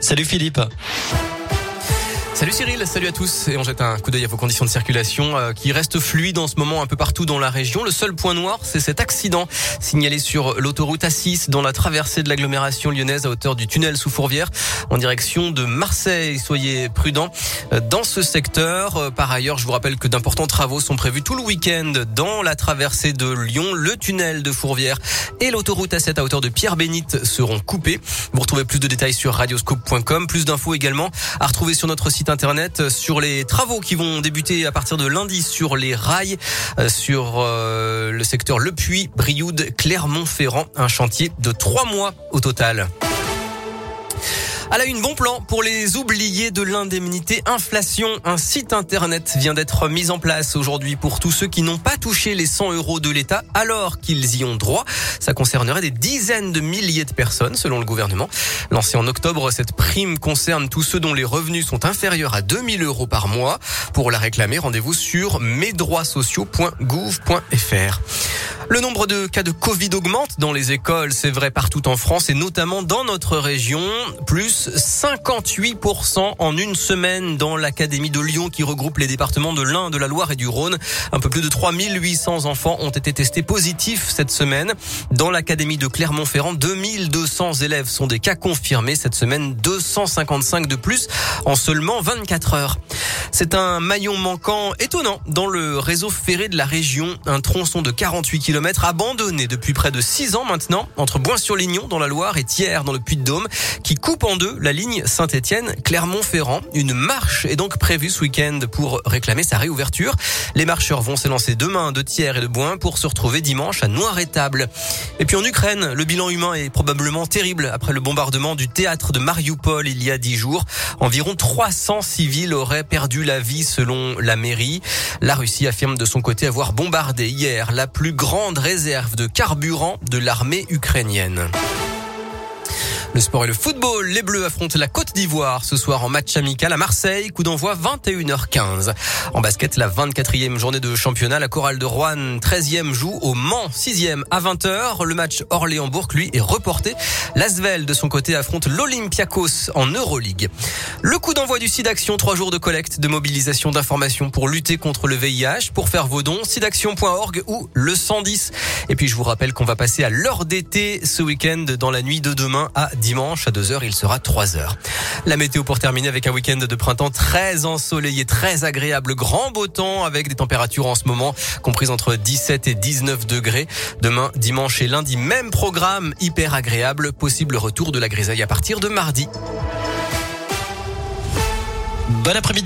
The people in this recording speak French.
Salut Philippe. Salut Cyril, salut à tous et on jette un coup d'œil à vos conditions de circulation euh, qui restent fluides en ce moment un peu partout dans la région. Le seul point noir, c'est cet accident signalé sur l'autoroute A6 dans la traversée de l'agglomération lyonnaise à hauteur du tunnel sous Fourvière en direction de Marseille. Soyez prudents euh, dans ce secteur. Euh, par ailleurs, je vous rappelle que d'importants travaux sont prévus tout le week-end dans la traversée de Lyon. Le tunnel de Fourvière et l'autoroute A7 à hauteur de Pierre-Bénite seront coupés. Vous retrouvez plus de détails sur radioscope.com. Plus d'infos également à retrouver sur notre site internet sur les travaux qui vont débuter à partir de lundi sur les rails euh, sur euh, le secteur Le Puy, Brioude, Clermont-Ferrand, un chantier de trois mois au total. À la une, bon plan pour les oubliés de l'indemnité inflation. Un site internet vient d'être mis en place aujourd'hui pour tous ceux qui n'ont pas touché les 100 euros de l'État alors qu'ils y ont droit. Ça concernerait des dizaines de milliers de personnes selon le gouvernement. Lancé en octobre, cette prime concerne tous ceux dont les revenus sont inférieurs à 2000 euros par mois. Pour la réclamer, rendez-vous sur mesdroitssociaux.gouv.fr. Le nombre de cas de Covid augmente dans les écoles, c'est vrai partout en France et notamment dans notre région. Plus 58% en une semaine dans l'Académie de Lyon qui regroupe les départements de l'Ain, de la Loire et du Rhône. Un peu plus de 3800 enfants ont été testés positifs cette semaine. Dans l'Académie de Clermont-Ferrand, 2200 élèves sont des cas confirmés cette semaine, 255 de plus en seulement 24 heures. C'est un maillon manquant étonnant dans le réseau ferré de la région. Un tronçon de 48 km abandonné depuis près de 6 ans maintenant entre Boin-sur-Lignon dans la Loire et Thiers dans le Puy-de-Dôme qui coupe en deux la ligne Saint-Étienne-Clermont-Ferrand. Une marche est donc prévue ce week-end pour réclamer sa réouverture. Les marcheurs vont s'élancer demain de Thiers et de Boin pour se retrouver dimanche à Noir-Étable. Et puis en Ukraine, le bilan humain est probablement terrible après le bombardement du théâtre de Mariupol il y a 10 jours. Environ 300 civils auraient perdu la vie selon la mairie. La Russie affirme de son côté avoir bombardé hier la plus grande réserve de carburant de l'armée ukrainienne. Le sport et le football. Les Bleus affrontent la Côte d'Ivoire ce soir en match amical à Marseille. Coup d'envoi 21h15. En basket, la 24e journée de championnat. La chorale de Rouen, 13e, joue au Mans, 6e à 20h. Le match Orléans-Bourg, lui, est reporté. L'Asvel, de son côté, affronte l'Olympiakos en Euroleague. Le coup d'envoi du SIDAction, trois jours de collecte, de mobilisation d'informations pour lutter contre le VIH. Pour faire vos dons, sidaction.org ou le 110. Et puis, je vous rappelle qu'on va passer à l'heure d'été ce week-end dans la nuit de demain à 10 dimanche à 2h, il sera 3h. La météo pour terminer avec un week-end de printemps très ensoleillé, très agréable, grand beau temps avec des températures en ce moment comprises entre 17 et 19 degrés. Demain, dimanche et lundi, même programme hyper agréable, possible retour de la grisaille à partir de mardi. Bon après-midi.